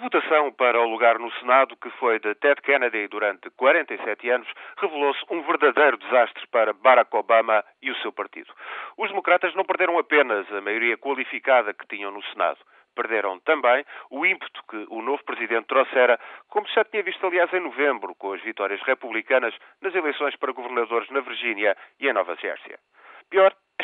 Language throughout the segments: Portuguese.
votação para o lugar no Senado, que foi de Ted Kennedy durante 47 anos, revelou-se um verdadeiro desastre para Barack Obama e o seu partido. Os democratas não perderam apenas a maioria qualificada que tinham no Senado perderam também o ímpeto que o novo presidente trouxera, como já tinha visto, aliás, em novembro, com as vitórias republicanas nas eleições para governadores na Virgínia e em Nova Jersey.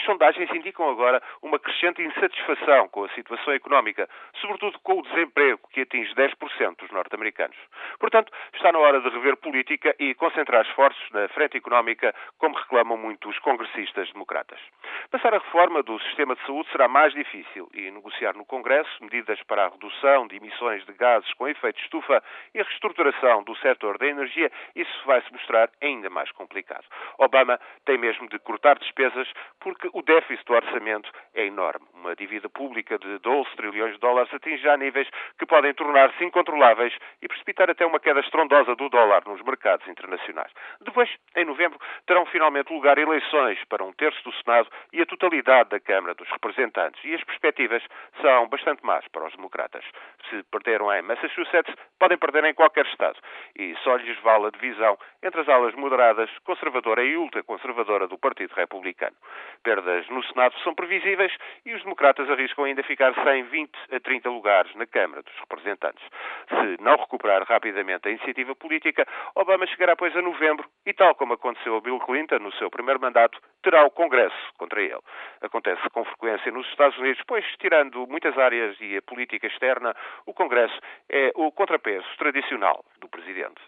Sondagens indicam agora uma crescente insatisfação com a situação económica, sobretudo com o desemprego, que atinge 10% dos norte-americanos. Portanto, está na hora de rever política e concentrar esforços na frente económica, como reclamam muitos congressistas democratas. Passar a reforma do sistema de saúde será mais difícil e negociar no Congresso medidas para a redução de emissões de gases com efeito estufa e a reestruturação do setor da energia, isso vai se mostrar ainda mais complicado. Obama tem mesmo de cortar despesas porque o déficit do orçamento é enorme. Uma dívida pública de 12 trilhões de dólares atinge já níveis que podem tornar-se incontroláveis e precipitar até uma queda estrondosa do dólar nos mercados internacionais. Depois, em novembro, terão finalmente lugar eleições para um terço do Senado e a totalidade da Câmara dos Representantes. E as perspectivas são bastante más para os democratas. Se perderam em Massachusetts, podem perder em qualquer Estado. E só lhes vale a divisão entre as alas moderadas, conservadora e ultraconservadora do Partido Republicano perdas no Senado são previsíveis e os democratas arriscam ainda ficar sem 20 a 30 lugares na Câmara dos Representantes. Se não recuperar rapidamente a iniciativa política, Obama chegará, pois, a novembro e, tal como aconteceu a Bill Clinton no seu primeiro mandato, terá o Congresso contra ele. Acontece com frequência nos Estados Unidos, pois, tirando muitas áreas e a política externa, o Congresso é o contrapeso tradicional do Presidente.